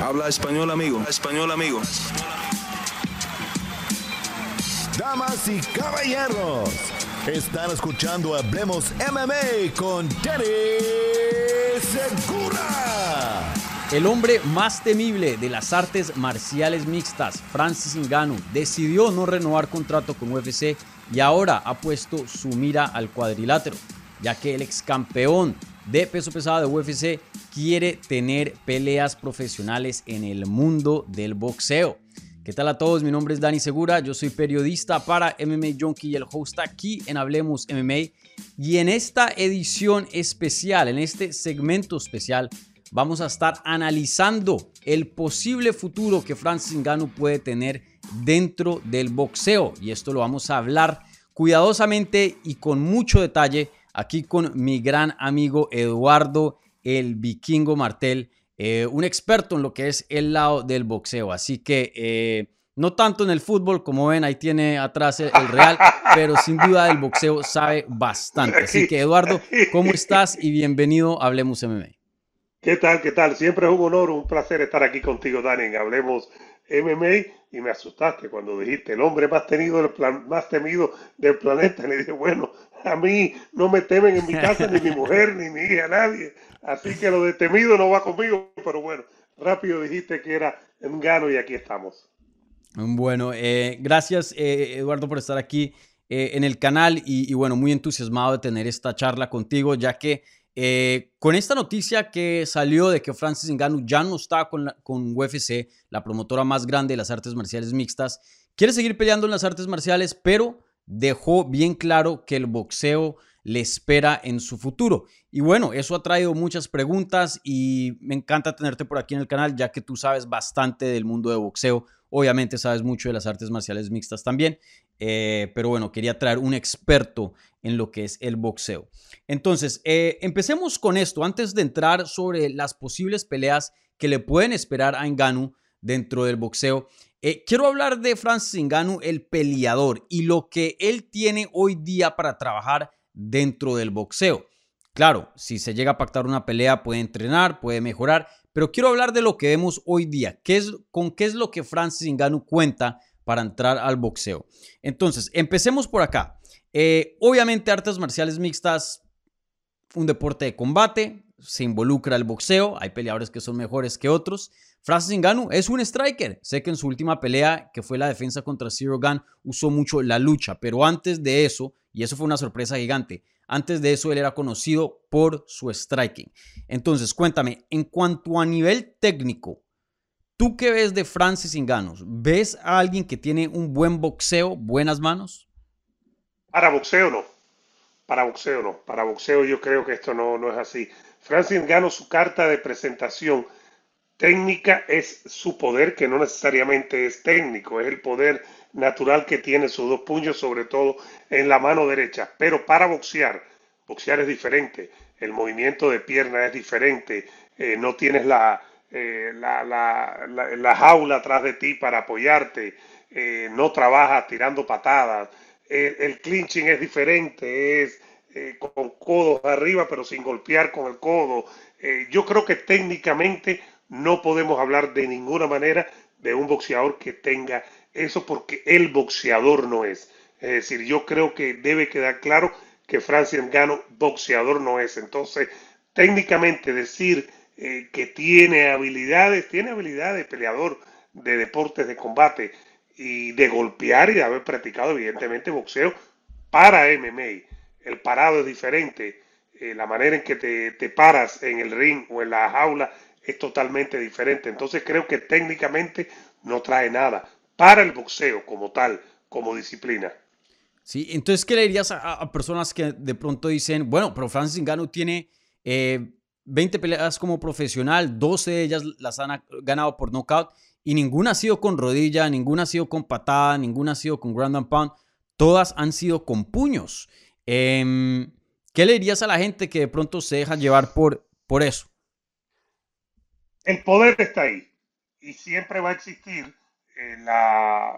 Habla español, amigo. español, amigo. Damas y caballeros, están escuchando Hablemos MMA con Danny Segura. El hombre más temible de las artes marciales mixtas, Francis Ngannou, decidió no renovar contrato con UFC y ahora ha puesto su mira al cuadrilátero, ya que el ex campeón de peso pesado de UFC quiere tener peleas profesionales en el mundo del boxeo. ¿Qué tal a todos? Mi nombre es Dani Segura, yo soy periodista para MMA Junkie y el host aquí en Hablemos MMA. Y en esta edición especial, en este segmento especial, vamos a estar analizando el posible futuro que Francis Ngannou puede tener dentro del boxeo. Y esto lo vamos a hablar cuidadosamente y con mucho detalle aquí con mi gran amigo Eduardo el Vikingo Martel, eh, un experto en lo que es el lado del boxeo. Así que eh, no tanto en el fútbol, como ven, ahí tiene atrás el, Real, pero sin duda del boxeo sabe bastante. Así que Eduardo, ¿cómo estás? Y bienvenido a Hablemos MMA. ¿Qué tal? ¿Qué tal? Siempre es un honor, un placer estar aquí contigo, Dani, en Hablemos MMA y me asustaste cuando dijiste el hombre más, tenido del plan, más temido del planeta. Le dije, bueno, a mí no me temen en mi casa ni mi mujer, ni mi hija, nadie. Así que lo de temido no va conmigo, pero bueno, rápido dijiste que era en gano y aquí estamos. Bueno, eh, gracias eh, Eduardo por estar aquí eh, en el canal y, bueno, muy entusiasmado de tener esta charla contigo, ya que con esta noticia que salió de que Francis Ngannou ya no está con, con UFC, la promotora más grande de las artes marciales mixtas, quiere seguir peleando en las artes marciales, pero dejó bien claro que el boxeo le espera en su futuro. Y bueno, eso ha traído muchas preguntas y me encanta tenerte por aquí en el canal, ya que tú sabes bastante del mundo de boxeo. Obviamente sabes mucho de las artes marciales mixtas también. Eh, pero bueno, quería traer un experto en lo que es el boxeo. Entonces, eh, empecemos con esto, antes de entrar sobre las posibles peleas que le pueden esperar a Ngannou dentro del boxeo. Eh, quiero hablar de Francis Ngannou, el peleador, y lo que él tiene hoy día para trabajar dentro del boxeo. Claro, si se llega a pactar una pelea, puede entrenar, puede mejorar, pero quiero hablar de lo que vemos hoy día. ¿Qué es, ¿Con qué es lo que Francis Ngannou cuenta para entrar al boxeo. Entonces, empecemos por acá. Eh, obviamente, artes marciales mixtas, un deporte de combate, se involucra el boxeo, hay peleadores que son mejores que otros. Francis Ngannou es un striker. Sé que en su última pelea, que fue la defensa contra Zero Gun, usó mucho la lucha, pero antes de eso, y eso fue una sorpresa gigante, antes de eso él era conocido por su striking. Entonces, cuéntame, en cuanto a nivel técnico, ¿Tú qué ves de Francis Ngannou? ¿Ves a alguien que tiene un buen boxeo, buenas manos? Para boxeo no. Para boxeo no. Para boxeo yo creo que esto no, no es así. Francis Ngannou, su carta de presentación técnica es su poder, que no necesariamente es técnico, es el poder natural que tiene sus dos puños, sobre todo en la mano derecha. Pero para boxear, boxear es diferente, el movimiento de pierna es diferente, eh, no tienes la, eh, la, la, jaula atrás de ti para apoyarte, eh, no trabajas tirando patadas, eh, el clinching es diferente, es con codos arriba pero sin golpear con el codo. yo creo que técnicamente no podemos hablar de ninguna manera de un boxeador que tenga eso porque el boxeador no es. Es decir, yo creo que debe quedar claro que Francis Gano boxeador no es. Entonces, técnicamente decir eh, que tiene habilidades, tiene habilidades de peleador de deportes de combate y de golpear y de haber practicado evidentemente boxeo para MMA. El parado es diferente, eh, la manera en que te, te, paras en el ring o en la jaula es totalmente diferente. Entonces creo que técnicamente no trae nada para el boxeo como tal, como disciplina. Sí, entonces, ¿qué le dirías a, personas que de pronto dicen, bueno, pero Francis Ngannou tiene eh, 20 peleas como profesional, 12 de ellas las han ganado por knockout y ninguna ha sido con rodilla, ninguna ha sido con patada, ninguna ha sido con ground and pound, todas han sido con puños. Em, ¿Qué le dirías a la gente que de pronto se deja llevar por, por eso? El poder está ahí y siempre va a existir eh, la,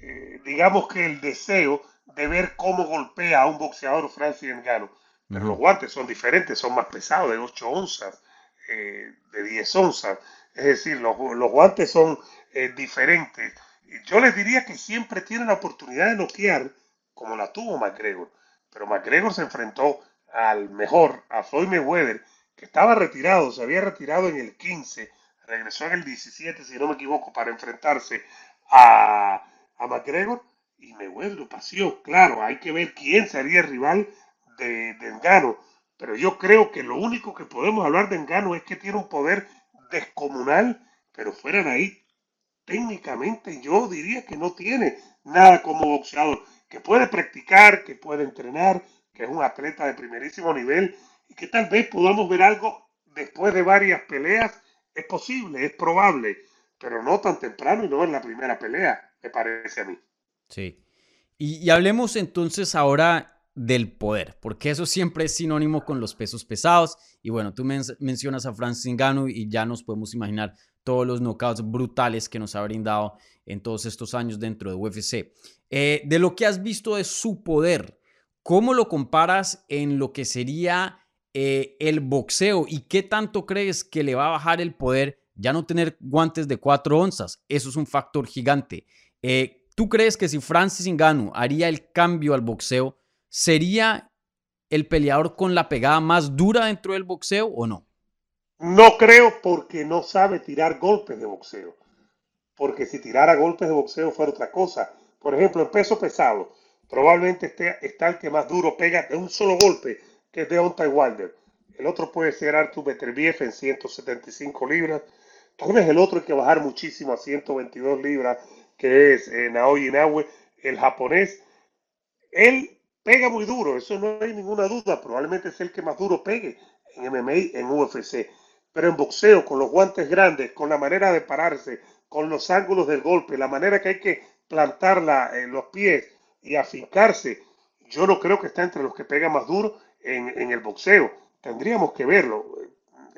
eh, digamos que el deseo de ver cómo golpea a un boxeador Francis Ngannou pero los guantes son diferentes, son más pesados, de 8 onzas, eh, de 10 onzas. Es decir, los, los guantes son eh, diferentes. Yo les diría que siempre tienen la oportunidad de noquear como la tuvo McGregor. Pero McGregor se enfrentó al mejor, a Floyd Mayweather, que estaba retirado, se había retirado en el 15, regresó en el 17, si no me equivoco, para enfrentarse a, a McGregor y Mayweather lo paseó. Claro, hay que ver quién sería el rival de, de Engano. Pero yo creo que lo único que podemos hablar de Engano es que tiene un poder descomunal, pero fuera de ahí, técnicamente yo diría que no tiene nada como boxeador, que puede practicar, que puede entrenar, que es un atleta de primerísimo nivel y que tal vez podamos ver algo después de varias peleas. Es posible, es probable, pero no tan temprano y no en la primera pelea, me parece a mí. Sí. Y, y hablemos entonces ahora del poder, porque eso siempre es sinónimo con los pesos pesados. Y bueno, tú men mencionas a Francis Ngannou y ya nos podemos imaginar todos los knockouts brutales que nos ha brindado en todos estos años dentro de UFC. Eh, de lo que has visto de su poder, ¿cómo lo comparas en lo que sería eh, el boxeo y qué tanto crees que le va a bajar el poder ya no tener guantes de cuatro onzas? Eso es un factor gigante. Eh, ¿Tú crees que si Francis Ngannou haría el cambio al boxeo, sería el peleador con la pegada más dura dentro del boxeo o no? No creo porque no sabe tirar golpes de boxeo. Porque si tirara golpes de boxeo fuera otra cosa. Por ejemplo, en peso pesado, probablemente esté, está el que más duro pega de un solo golpe, que es Deontay Wilder. El otro puede ser Artur Beterbiev en 175 libras. Vez el otro hay que bajar muchísimo a 122 libras, que es eh, Naoya Inoue, el japonés. Él pega muy duro, eso no hay ninguna duda. Probablemente es el que más duro pegue en MMA, en UFC. Pero en boxeo, con los guantes grandes, con la manera de pararse, con los ángulos del golpe, la manera que hay que plantarla en los pies y afincarse, yo no creo que está entre los que pegan más duro en, en el boxeo. Tendríamos que verlo.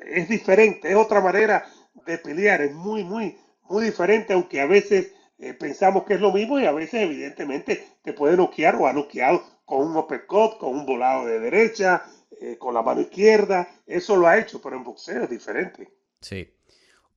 Es diferente, es otra manera de pelear, es muy, muy, muy diferente, aunque a veces eh, pensamos que es lo mismo y a veces evidentemente te puede noquear o ha noqueado con un uppercut, con un volado de derecha, eh, con la mano izquierda. Eso lo ha hecho, pero en boxeo es diferente. Sí.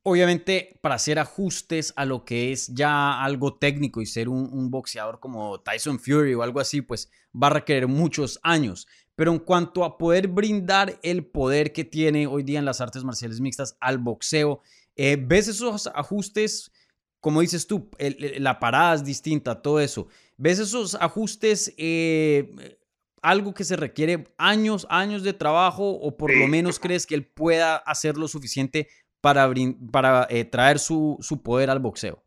Obviamente, para hacer ajustes a lo que es ya algo técnico y ser un, boxeador como Tyson Fury o algo así, pues va a requerir muchos años. Pero en cuanto a poder brindar el poder que tiene hoy día en las artes marciales mixtas al boxeo, eh, ¿ves esos ajustes? Como dices tú, el, la parada es distinta, todo eso. ¿Ves esos ajustes eh, algo que se requiere años, años de trabajo o por lo menos crees que él pueda hacer lo suficiente para, para eh, traer su, su, poder al boxeo?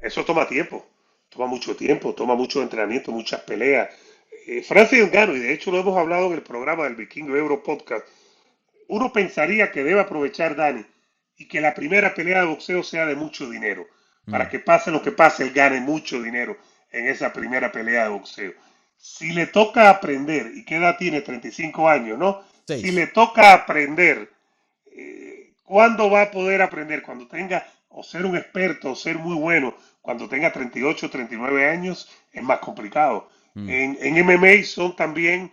Eso toma tiempo, toma mucho tiempo, toma mucho entrenamiento, muchas peleas. Eh, Francis Ngannou, y de hecho lo hemos hablado en el programa del Vikingo Euro Podcast, uno pensaría que debe aprovechar Dani y que la primera pelea de boxeo sea de mucho dinero, para mm. que pase lo que pase, él gane mucho dinero en esa primera pelea de boxeo. Si le toca aprender, y qué edad tiene, 35 años, ¿no? Sí. Si le toca aprender, eh, ¿cuándo va a poder aprender? Cuando tenga, o ser un experto, o ser muy bueno, cuando tenga 38, 39 años, es más complicado. Mm. En, en, MMA son también,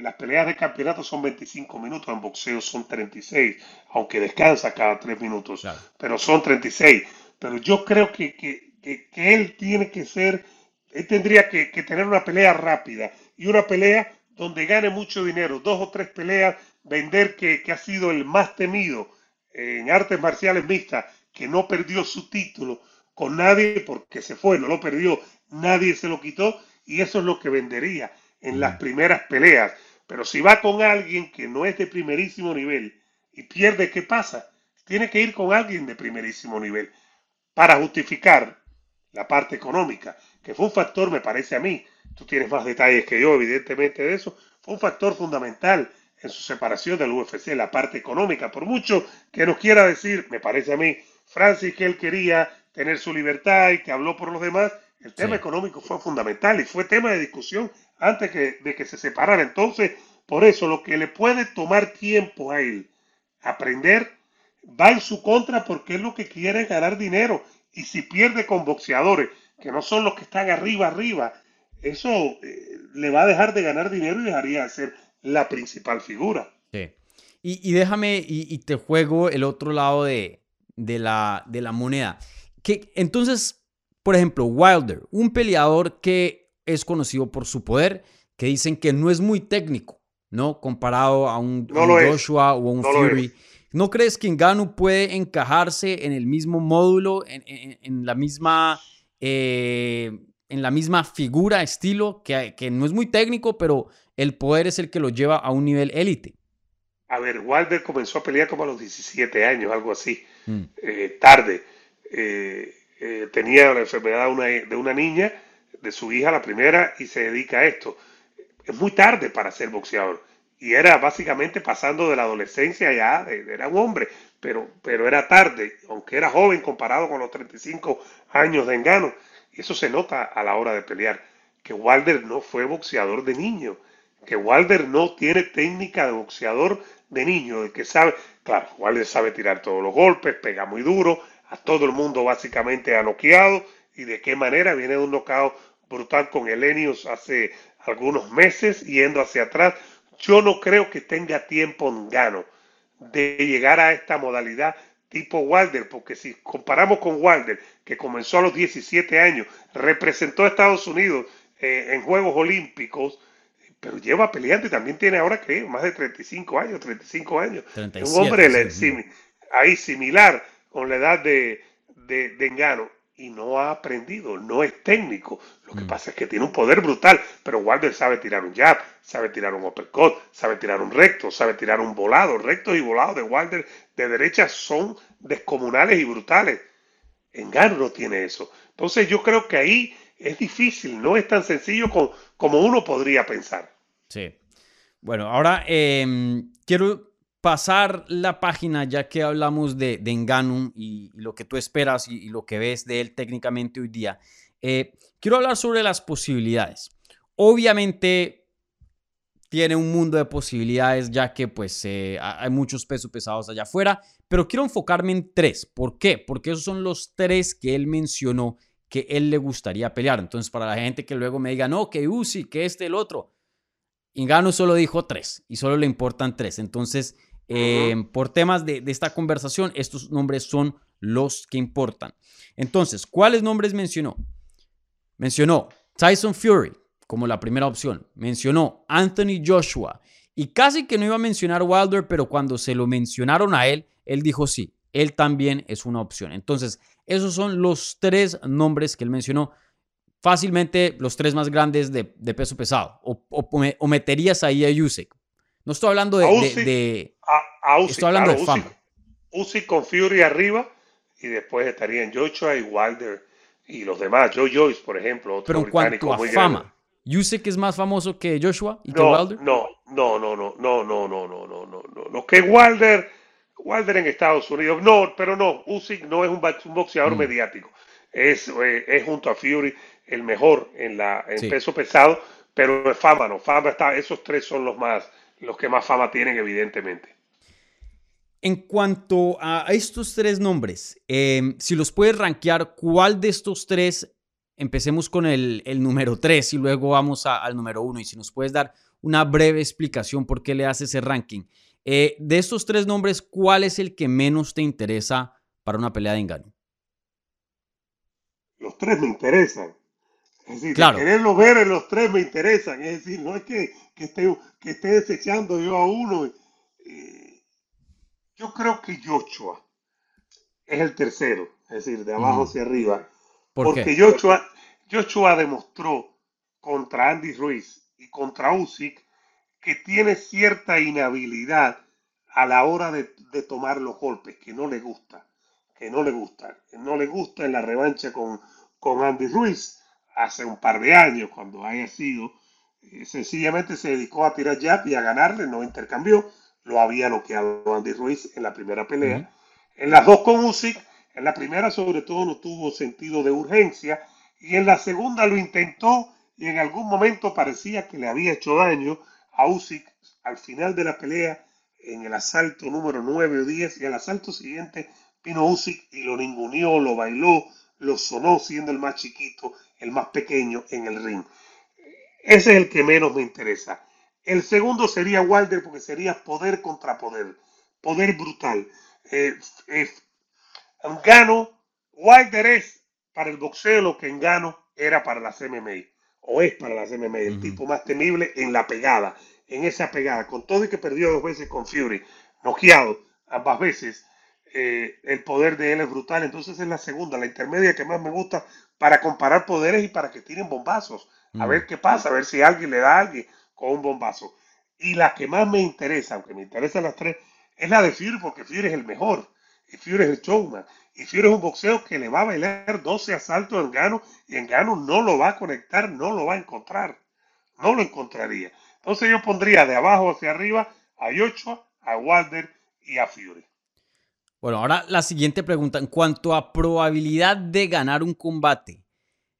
las peleas de campeonato son 25 minutos, en boxeo son 36, aunque descansa cada 3 minutos, claro. pero son 36. Pero yo creo que, que, que, que él tiene que ser él tendría que, que, tener una pelea rápida y una pelea donde gane mucho dinero, dos o tres peleas, vender que, que ha sido el más temido en artes marciales mixtas, que no perdió su título con nadie porque se fue, no lo perdió, nadie se lo quitó y eso es lo que vendería en las primeras peleas. Pero si va con alguien que no es de primerísimo nivel y pierde, ¿qué pasa? Tiene que ir con alguien de primerísimo nivel para justificar la parte económica que fue un factor, me parece a mí, tú tienes más detalles que yo, evidentemente, de eso, fue un factor fundamental en su separación del UFC, la parte económica. Por mucho que nos quiera decir, me parece a mí, Francis, que él quería tener su libertad y que habló por los demás, el tema sí. económico fue fundamental y fue tema de discusión antes que, de que se separara. Entonces, por eso lo que le puede tomar tiempo a él aprender va en su contra porque es lo que quiere ganar dinero. Y si pierde con boxeadores que no son los que están arriba, arriba, eso eh, le va a dejar de ganar dinero y dejaría de ser la principal figura. Sí. Y, y déjame, y, y, te juego el otro lado de, de la, de la moneda. Que, entonces, por ejemplo, Wilder, un peleador que es conocido por su poder, que dicen que no es muy técnico, ¿no? Comparado a un, Joshua o a un Fury. ¿No crees que Ngannou puede encajarse en el mismo módulo, en, la misma... Eh, en la misma figura, estilo, que, que, no es muy técnico, pero el poder es el que lo lleva a un nivel élite. A ver, Wilder comenzó a pelear como a los 17 años, algo así, mm. eh, tarde. Eh, tenía la enfermedad una, de una niña, de su hija, la primera, y se dedica a esto. Es muy tarde para ser boxeador y era básicamente pasando de la adolescencia ya, era un hombre, pero, pero era tarde, aunque era joven comparado con los 35 años de engano. Y eso se nota a la hora de pelear, que Wilder no fue boxeador de niño, que Wilder no tiene técnica de boxeador de niño, de que sabe, claro, Wilder sabe tirar todos los golpes, pega muy duro, a todo el mundo básicamente ha noqueado, y de qué manera viene de un nocao brutal con Elenius hace algunos meses, yendo hacia atrás, yo no creo que tenga tiempo en gano de llegar a esta modalidad tipo Wilder, porque si comparamos con Wilder, que comenzó a los 17 años, representó a Estados Unidos eh, en Juegos Olímpicos, pero lleva peleando y también tiene ahora que más de 35 años, 35 años. es un hombre ahí similar con la edad de, de, de Engano y no ha aprendido, no es técnico. Lo que mm. pasa es que tiene un poder brutal, pero Wilder sabe tirar un jab, sabe tirar un uppercut, sabe tirar un recto, sabe tirar un volado. Rectos y volados de Wilder de derecha son descomunales y brutales. Engano no tiene eso. Entonces yo creo que ahí es difícil, no es tan sencillo como, como uno podría pensar. Sí. Bueno, ahora eh, quiero pasar la página ya que hablamos de, de y, lo que tú esperas y, lo que ves de él técnicamente hoy día. Eh, quiero hablar sobre las posibilidades. Obviamente tiene un mundo de posibilidades ya que pues eh, hay muchos pesos pesados allá afuera, pero quiero enfocarme en tres. ¿Por qué? Porque esos son los tres que él mencionó que él le gustaría pelear. Entonces para la gente que luego me diga, no, que Uzi, que este, el otro. Ingano solo dijo tres y solo le importan tres. Entonces Em, por temas de, esta conversación, estos nombres son los que importan. Entonces, ¿cuáles nombres mencionó? Mencionó Tyson Fury como la primera opción. Mencionó Anthony Joshua. Y casi que no iba a mencionar Wilder, pero cuando se lo mencionaron a él, él dijo sí, él también es una opción. Entonces, esos son los tres nombres que él mencionó. Fácilmente los tres más grandes de, peso pesado. O, meterías ahí a Yusek. No estoy hablando de, de, a, estoy hablando de fama. Uzi con Fury arriba y después estarían Joshua y Wilder y los demás. Joe Joyce, por ejemplo, otro Pero en cuanto a fama, ¿Usyk es más famoso que Joshua y no, que Wilder? No, no, no, no, no, no, no, no, no, no, no, no. Que Wilder, Wilder en Estados Unidos, no, pero no, Usyk no es un, boxeador mediático. Es, es junto a Fury el mejor en la en peso pesado, pero es fama, no, fama está, esos tres son los más los que más fama tienen, evidentemente. En cuanto a estos tres nombres, em, si los puedes rankear, ¿cuál de estos tres? Empecemos con el, número tres y luego vamos al número uno. Y si nos puedes dar una breve explicación por qué le haces ese ranking. Eh, de estos tres nombres, ¿cuál es el que menos te interesa para una pelea de engaño? Los tres me interesan. Es decir, claro. quererlos ver en los tres me interesan. Es decir, no es que, esté, que esté desechando yo a uno. Eh, yo creo que Joshua es el tercero, es decir, de abajo hacia arriba. porque Joshua, Joshua demostró contra Andy Ruiz y contra Usyk que tiene cierta inhabilidad a la hora de, de, tomar los golpes, que no le gusta, que no le gusta, que no le gusta en la revancha con, con Andy Ruiz hace un par de años, cuando haya sido, eh, sencillamente se dedicó a tirar jab y a ganarle, no intercambió, lo había noqueado Andy Ruiz en la primera pelea. En las dos con Usyk, en la primera sobre todo no tuvo sentido de urgencia y en la segunda lo intentó y en algún momento parecía que le había hecho daño a Usyk al final de la pelea en el asalto número 9 o 10 y al asalto siguiente vino Usyk y lo ninguneó, lo bailó, lo sonó siendo el más chiquito el más pequeño en el ring. Ese es el que menos me interesa. El segundo sería Wilder porque sería poder contra poder, poder brutal. Eh, eh, Engano, Wilder es para el boxeo lo que Engano era para las MMA, o es para las MMA, el tipo más temible en la pegada, en esa pegada, con todo y que perdió dos veces con Fury, noqueado ambas veces, eh, el poder de él es brutal, entonces es la segunda, la intermedia que más me gusta para comparar poderes y para que tiren bombazos, a Mm. ver qué pasa, a ver si alguien le da a alguien con un bombazo. Y la que más me interesa, aunque me interesan las tres, es la de Fury, porque Fury es el mejor. Y Fury es el showman. Y Fury es un boxeo que le va a bailar 12 asaltos a Engano y Engano no lo va a conectar, no lo va a encontrar. No lo encontraría. Entonces yo pondría de abajo hacia arriba a Joshua, a Wilder y a Fury. Bueno, ahora la siguiente pregunta. En cuanto a probabilidad de ganar un combate,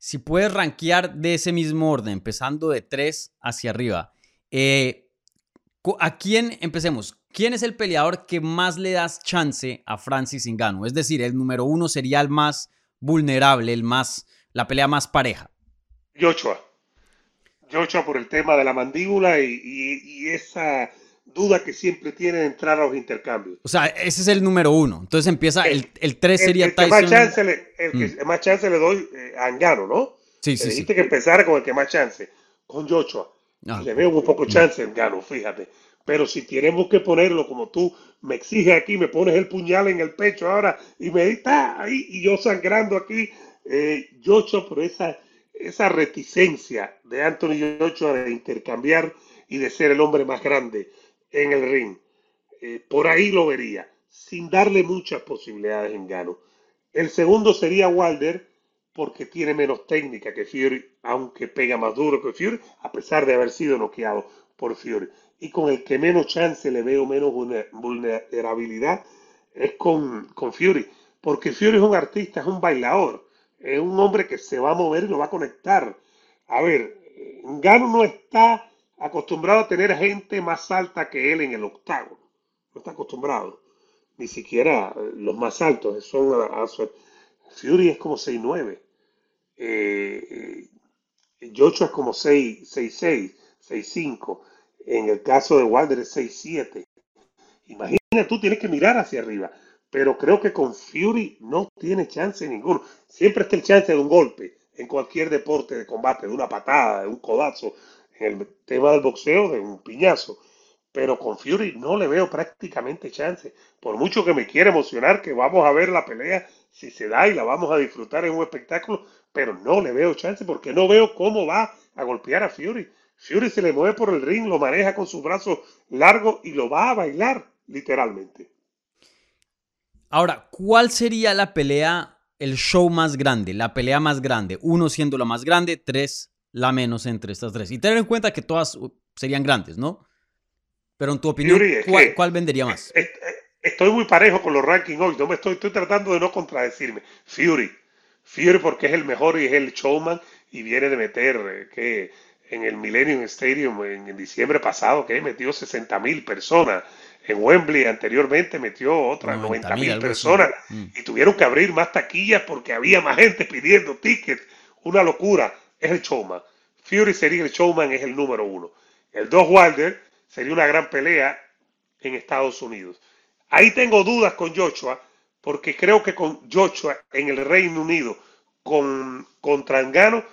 si puedes rankear de ese mismo orden, empezando de 3 hacia arriba, eh, ¿a quién empecemos? ¿Quién es el peleador que más le das chance a Francis Ngannou? Es decir, el número uno sería el más vulnerable, el más, la pelea más pareja. Joshua. Joshua por el tema de la mandíbula y, y- y esa duda que siempre tiene de entrar a los intercambios. O sea, ese es el número uno. Entonces empieza, el, el 3 El, sería el que más chance le, el que más chance le doy eh, a Engano, ¿no? Sí, sí, dijiste que empezara con el que más chance, con Joshua. Ah. Le veo un poco chance en Gano, fíjate. Pero si tenemos que ponerlo como tú me exiges aquí, me pones el puñal en el pecho ahora y me está ahí y yo sangrando aquí, eh, Joshua, por esa, esa reticencia de Anthony Joshua de intercambiar y de ser el hombre más grande en el ring, eh, por ahí lo vería, sin darle muchas posibilidades en Gano. El segundo sería Wilder, porque tiene menos técnica que Fury, aunque pega más duro que Fury, a pesar de haber sido noqueado por Fury. Y con el que menos chance le veo menos vulner- vulnerabilidad es con, con Fury, porque Fury es un artista, es un bailador, es un hombre que se va a mover y lo va a conectar. A ver, Gano no está acostumbrado a tener gente más alta que él en el octágono, no está acostumbrado, ni siquiera eh, los más altos, son a- a Fury es como 6'9". Eh, eh, Joshua es como 6, 6'6", 6'5". En el caso de Wilder es 6'7". Imagina tú, tienes que mirar hacia arriba. Pero creo que con Fury no tiene chance ninguno. Siempre está el chance de un golpe en cualquier deporte de combate, de una patada, de un codazo. En el tema del boxeo, de un piñazo. Pero con Fury no le veo prácticamente chance. Por mucho que me quiera emocionar, que vamos a ver la pelea si se da y la vamos a disfrutar en un espectáculo, pero no le veo chance porque no veo cómo va a golpear a Fury. Fury se le mueve por el ring, lo maneja con sus brazos largos y lo va a bailar, literalmente. Ahora, ¿cuál sería la pelea, el show más grande, la pelea más grande? Uno siendo la más grande, tres la menos entre estas tres. Y tener en cuenta que todas uh, serían grandes, ¿no? Pero en tu opinión, ¿cuál, vendería más? Est- Estoy muy parejo con los rankings hoy, no me estoy, estoy tratando de no contradecirme. Fury, Fury porque es el mejor y es el showman y viene de meter eh, que en el Millennium Stadium en, en diciembre pasado que metió 60 mil personas. En Wembley anteriormente metió otras 90 90.000, mil personas Mm. y tuvieron que abrir más taquillas porque había más gente pidiendo tickets. Una locura. Es el showman. Fury sería el showman, es el número uno. El 2 Wilder sería una gran pelea en Estados Unidos. Ahí tengo dudas con Joshua, porque creo que con Joshua en el Reino Unido, con, contra Engano,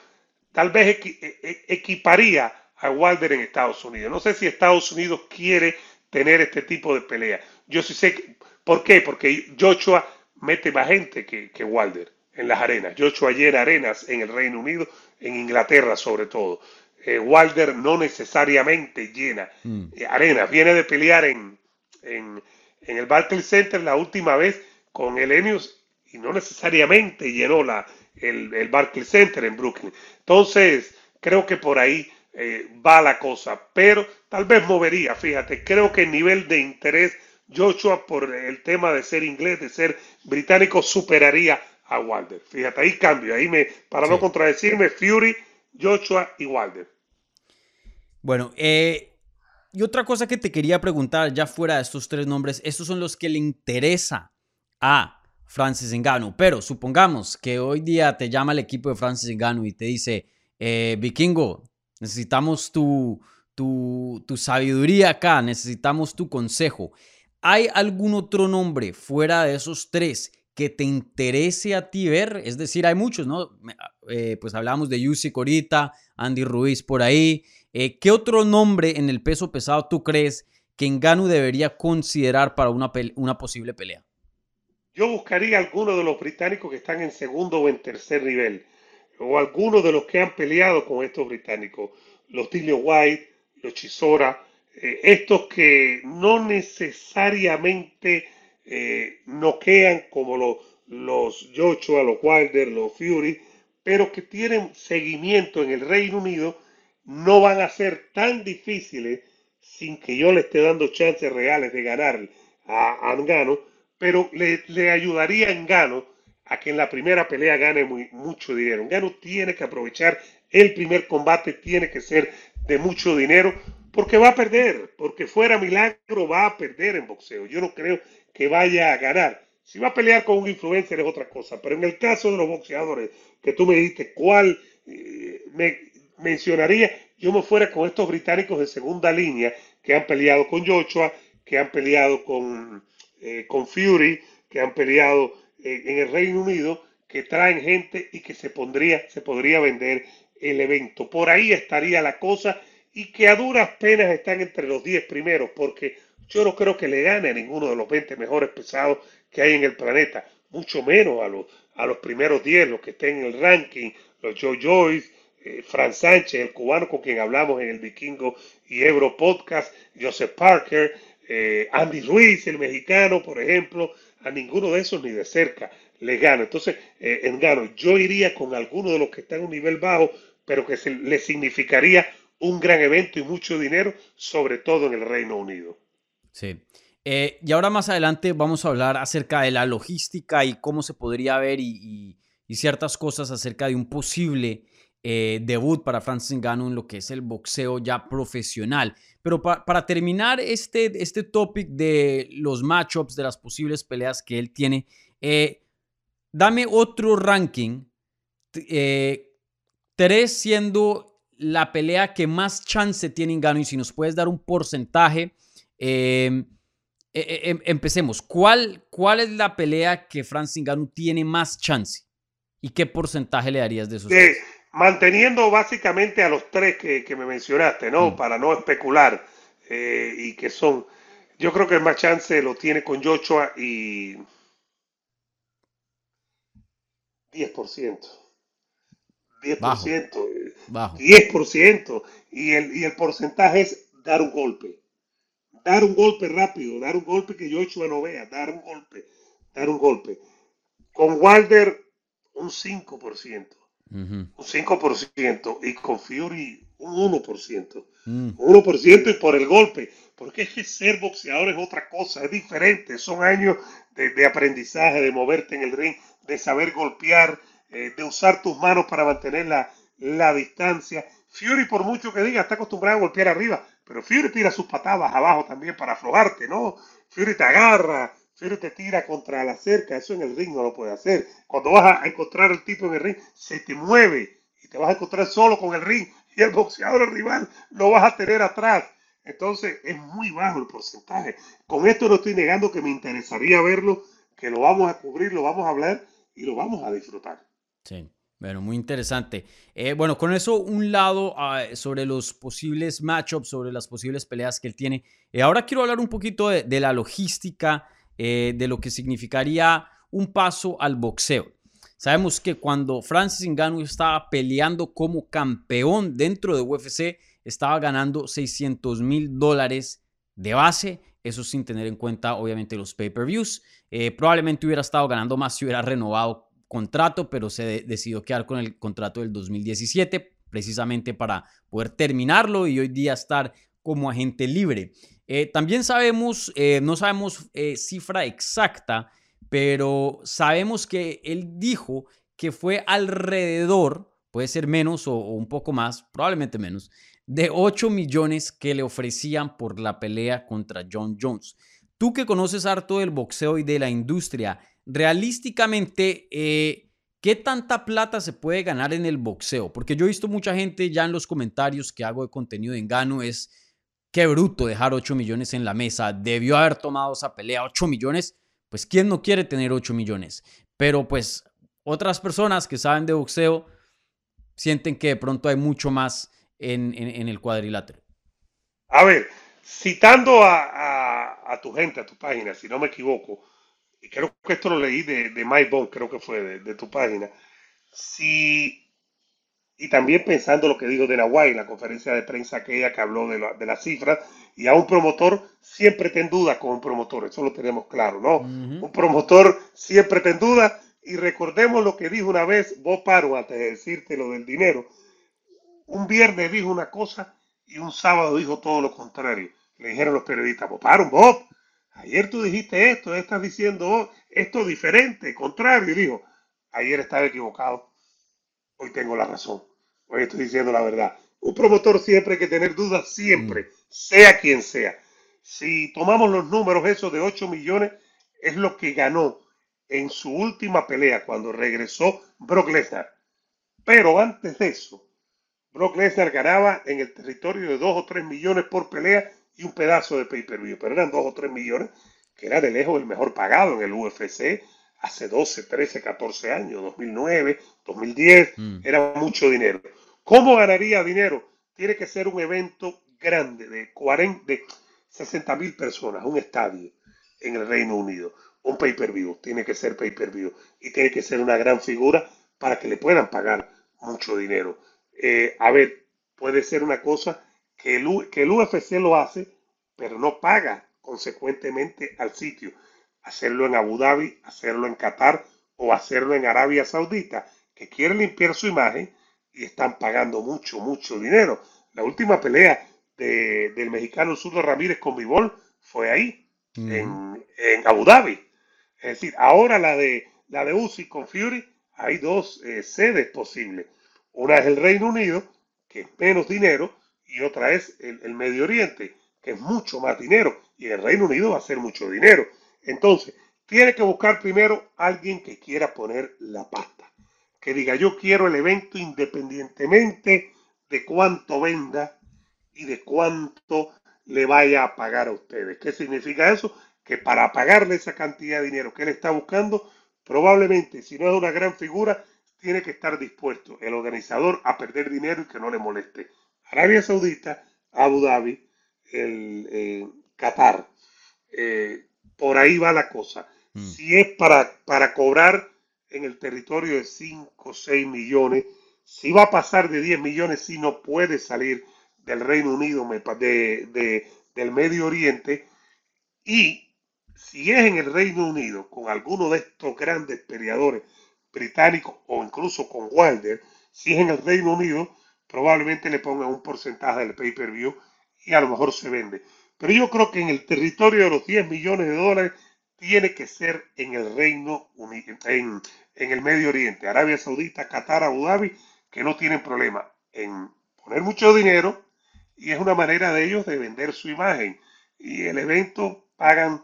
tal vez e- e- equiparía a Wilder en Estados Unidos. No sé si Estados Unidos quiere tener este tipo de pelea. Yo sí sé, que- ¿por qué? Porque Joshua mete más gente que, que Wilder en las arenas. Joshua llena arenas en el Reino Unido, en Inglaterra sobre todo. Eh, Wilder no necesariamente llena Mm. eh, arenas. Viene de pelear en, en, en el Barclays Center la última vez con el Enius y no necesariamente llenó la, el, el Barclays Center en Brooklyn. Entonces, creo que por ahí eh, va la cosa, pero tal vez movería, fíjate, creo que el nivel de interés Joshua por el tema de ser inglés, de ser británico, superaría a Wilder. Fíjate, ahí cambio, ahí me, para no contradecirme, Fury, Joshua y Wilder. Bueno, eh, y otra cosa que te quería preguntar, ya fuera de estos tres nombres, estos son los que le interesa a Francis Ngannou, pero supongamos que hoy día te llama el equipo de Francis Ngannou y te dice, eh, Vikingo, necesitamos tu, tu, tu sabiduría acá, necesitamos tu consejo. ¿Hay algún otro nombre fuera de esos tres que te interese a ti ver? Es decir, hay muchos, ¿no? Eh, pues hablamos de Yusik ahorita, Andy Ruiz por ahí. Eh, ¿Qué otro nombre en el peso pesado tú crees que Engano debería considerar para una, una posible pelea? Yo buscaría algunos de los británicos que están en segundo o en tercer nivel, o algunos de los que han peleado con estos británicos, los Tilio White, los Chisora, eh, estos que no necesariamente eh, noquean como los, los Joshua, los Wilder, los Fury, pero que tienen seguimiento en el Reino Unido, no van a ser tan difíciles sin que yo le esté dando chances reales de ganar a, Angano, pero le, ayudaría a Angano a que en la primera pelea gane mucho dinero. Angano tiene que aprovechar el primer combate, tiene que ser de mucho dinero, porque va a perder, porque fuera milagro va a perder en boxeo. Yo no creo que vaya a ganar. Si va a pelear con un influencer es otra cosa, pero en el caso de los boxeadores que tú me dijiste, ¿cuál eh, me mencionaría? Yo me fuera con estos británicos de segunda línea que han peleado con Joshua, que han peleado con, eh, con Fury, que han peleado eh, en el Reino Unido, que traen gente y que se, pondría, se podría vender el evento. Por ahí estaría la cosa y que a duras penas están entre los 10 primeros, porque yo no creo que le gane a ninguno de los 20 mejores pesados que hay en el planeta, mucho menos a los, a los primeros 10, los que estén en el ranking, los Joe Joyce, eh, Fran Sánchez, el cubano con quien hablamos en el Vikingo y Ebro Podcast, Joseph Parker, eh, Andy Ruiz, el mexicano, por ejemplo, a ninguno de esos ni de cerca le gana. Entonces, eh, en gano, yo iría con alguno de los que están en un nivel bajo, pero que se, le significaría un gran evento y mucho dinero, sobre todo en el Reino Unido. Sí. Eh, y ahora más adelante vamos a hablar acerca de la logística y cómo se podría ver y, ciertas cosas acerca de un posible eh, debut para Francis Ngannou en lo que es el boxeo ya profesional. Pero para terminar este, este topic de los matchups, de las posibles peleas que él tiene, eh, dame otro ranking. tres siendo la pelea que más chance tiene Ngannou y si nos puedes dar un porcentaje Em, e, e, em, empecemos. ¿Cuál, ¿Cuál es la pelea que Francis Ngannou tiene más chance? ¿Y qué porcentaje le darías de esos? manteniendo básicamente a los tres que, me mencionaste, ¿no? Mm. Para no especular. Eh, y que son. Yo creo que el más chance lo tiene con Joshua y. 10%. 10%. Bajo. 10%. Y el, y el porcentaje es dar un golpe dar un golpe rápido, dar un golpe que Joshua no vea, dar un golpe, dar un golpe. Con Wilder un 5%, un 5% y con Fury un 1%. Mm. Un 1% y por el golpe, porque es que ser boxeador es otra cosa, es diferente, son años de, aprendizaje, de moverte en el ring, de saber golpear, eh, de usar tus manos para mantener la, la distancia. Fury, por mucho que diga, está acostumbrado a golpear arriba, pero Fury tira sus patadas abajo también para aflojarte, ¿no? Fury te agarra, Fury te tira contra la cerca, eso en el ring no lo puede hacer. Cuando vas a encontrar el tipo en el ring, se te mueve y te vas a encontrar solo con el ring y el boxeador rival lo vas a tener atrás. Entonces es muy bajo el porcentaje. Con esto no estoy negando que me interesaría verlo, que lo vamos a cubrir, lo vamos a hablar y lo vamos a disfrutar. Sí. Bueno, muy interesante. Eh, bueno, con eso un lado ah, sobre los posibles matchups, sobre las posibles peleas que él tiene. Eh, ahora quiero hablar un poquito de, la logística, eh, de lo que significaría un paso al boxeo. Sabemos que cuando Francis Ngannou estaba peleando como campeón dentro de UFC, estaba ganando 600 mil dólares de base, eso sin tener en cuenta obviamente los pay-per-views. probablemente hubiera estado ganando más si hubiera renovado contrato, pero se decidió quedar con el contrato del 2017 precisamente para poder terminarlo y hoy día estar como agente libre. Eh, también sabemos, eh, no sabemos eh, cifra exacta, pero sabemos que él dijo que fue alrededor, puede ser menos o, o un poco más, probablemente menos, de 8 millones que le ofrecían por la pelea contra John Jones. Tú que conoces harto del boxeo y de la industria, realísticamente, eh, ¿qué tanta plata se puede ganar en el boxeo? Porque yo he visto mucha gente ya en los comentarios que hago de contenido de engano es, qué bruto dejar 8 millones en la mesa, debió haber tomado esa pelea, 8 millones, pues ¿quién no quiere tener 8 millones? Pero pues otras personas que saben de boxeo sienten que de pronto hay mucho más en, el cuadrilátero. A ver, citando a, tu gente, a tu página, si no me equivoco, y creo que esto lo leí de, de Mike Bond, creo que fue de, de tu página, si y también pensando lo que dijo de Nahuay la conferencia de prensa aquella que habló de, de las cifras, y a un promotor siempre ten duda con un promotor, eso lo tenemos claro, ¿no? Un promotor siempre ten duda, y recordemos lo que dijo una vez Bob Paro antes de decirte lo del dinero. Un viernes dijo una cosa y un sábado dijo todo lo contrario. Le dijeron los periodistas, Bob Paro, Bob, ayer tú dijiste esto, estás diciendo esto diferente, contrario, y dijo, ayer estaba equivocado hoy tengo la razón. Hoy estoy diciendo la verdad. Un promotor siempre hay que tener dudas, siempre, mm. sea quien sea. Si tomamos los números esos de 8 millones, es lo que ganó en su última pelea cuando regresó Brock Lesnar. Pero antes de eso, Brock Lesnar ganaba en el territorio de 2 o 3 millones por pelea y un pedazo de pay-per-view. Pero eran 2 o 3 millones, que era de lejos el mejor pagado en el UFC hace 12, 13, 14 años, 2009, 2010, mm. era mucho dinero. ¿Cómo ganaría dinero? Tiene que ser un evento grande de 40, de 60 mil personas, un estadio en el Reino Unido, un pay-per-view, tiene que ser pay-per-view y tiene que ser una gran figura para que le puedan pagar mucho dinero. Eh, a ver, puede ser una cosa que el, que el UFC lo hace, pero no paga consecuentemente al sitio hacerlo en Abu Dhabi, hacerlo en Qatar o hacerlo en Arabia Saudita, que quieren limpiar su imagen y están pagando mucho, mucho dinero. La última pelea del mexicano Zurdo Ramírez con Vivol fue ahí, en, Abu Dhabi. Es decir, ahora la de, la de Uzi con Fury, hay dos eh, sedes posibles. Una es el Reino Unido, que es menos dinero, y otra es el, el Medio Oriente, que es mucho más dinero. Y el Reino Unido va a ser mucho dinero. Entonces, tiene que buscar primero alguien que quiera poner la pasta. Que diga, yo quiero el evento independientemente de cuánto venda y de cuánto le vaya a pagar a ustedes. ¿Qué significa eso? Que para pagarle esa cantidad de dinero que él está buscando, probablemente, si no es una gran figura, tiene que estar dispuesto el organizador a perder dinero y que no le moleste. Arabia Saudita, Abu Dhabi, el eh, Qatar, eh, por ahí va la cosa. Mm. Si es para, para cobrar en el territorio de 5 o 6 millones, si va a pasar de 10 millones, si no puede salir del Reino Unido, de, del Medio Oriente, y si es en el Reino Unido, con alguno de estos grandes peleadores británicos o incluso con Wilder, si es en el Reino Unido, probablemente le pongan un porcentaje del pay-per-view y a lo mejor se vende. Pero yo creo que en el territorio de los 10 millones de dólares tiene que ser en el Reino Unido, en, el Medio Oriente, Arabia Saudita, Qatar, Abu Dhabi, que no tienen problema en poner mucho dinero y es una manera de ellos de vender su imagen. Y el evento pagan,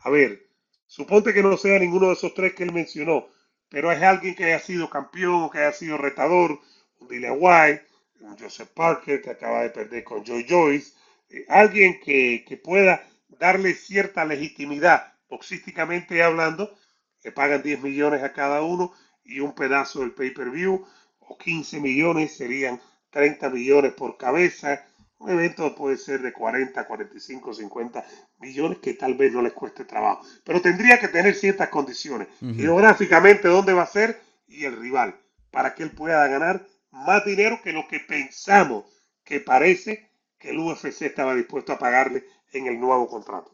a ver, suponte que no sea ninguno de esos tres que él mencionó, pero es alguien que haya sido campeón que haya sido retador, un un Joseph Parker que acaba de perder con Joy Joyce, eh, alguien que, pueda darle cierta legitimidad, boxísticamente hablando, le pagan 10 millones a cada uno y un pedazo del pay-per-view, o 15 millones serían 30 millones por cabeza. Un evento puede ser de 40, 45, 50 millones que tal vez no les cueste trabajo. Pero tendría que tener ciertas condiciones. Geográficamente, dónde va a ser y el rival, para que él pueda ganar más dinero que lo que pensamos que parece que el UFC estaba dispuesto a pagarle en el nuevo contrato.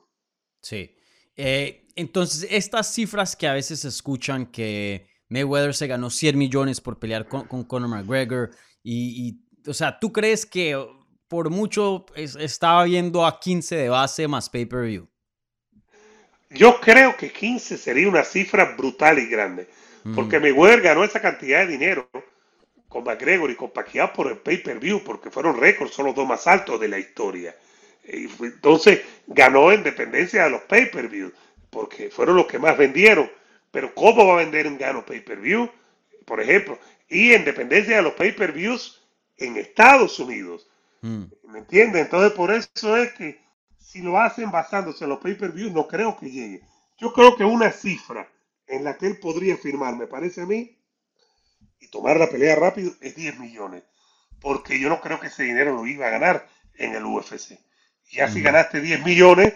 Sí. Eh, entonces, estas cifras que a veces se escuchan que Mayweather se ganó 100 millones por pelear con, Conor McGregor y, o sea, ¿tú crees que por mucho estaba viendo a 15 de base más pay-per-view? Yo creo que 15 sería una cifra brutal y grande, porque Mayweather ganó esa cantidad de dinero con McGregor y con Pacquiao por el pay-per-view, porque fueron récords, son los dos más altos de la historia. Entonces ganó en dependencia de los pay-per-view, porque fueron los que más vendieron. Pero ¿cómo va a vender un gano pay-per-view? Por ejemplo, y en dependencia de los pay-per-views en Estados Unidos. Mm. ¿Me entiendes? Entonces por eso es que si lo hacen basándose en los pay-per-view, no creo que llegue. Yo creo que una cifra en la que él podría firmar, me parece a mí, y tomar la pelea rápido, es 10 millones. Porque yo no creo que ese dinero lo iba a ganar en el UFC. Ya si ganaste 10 millones,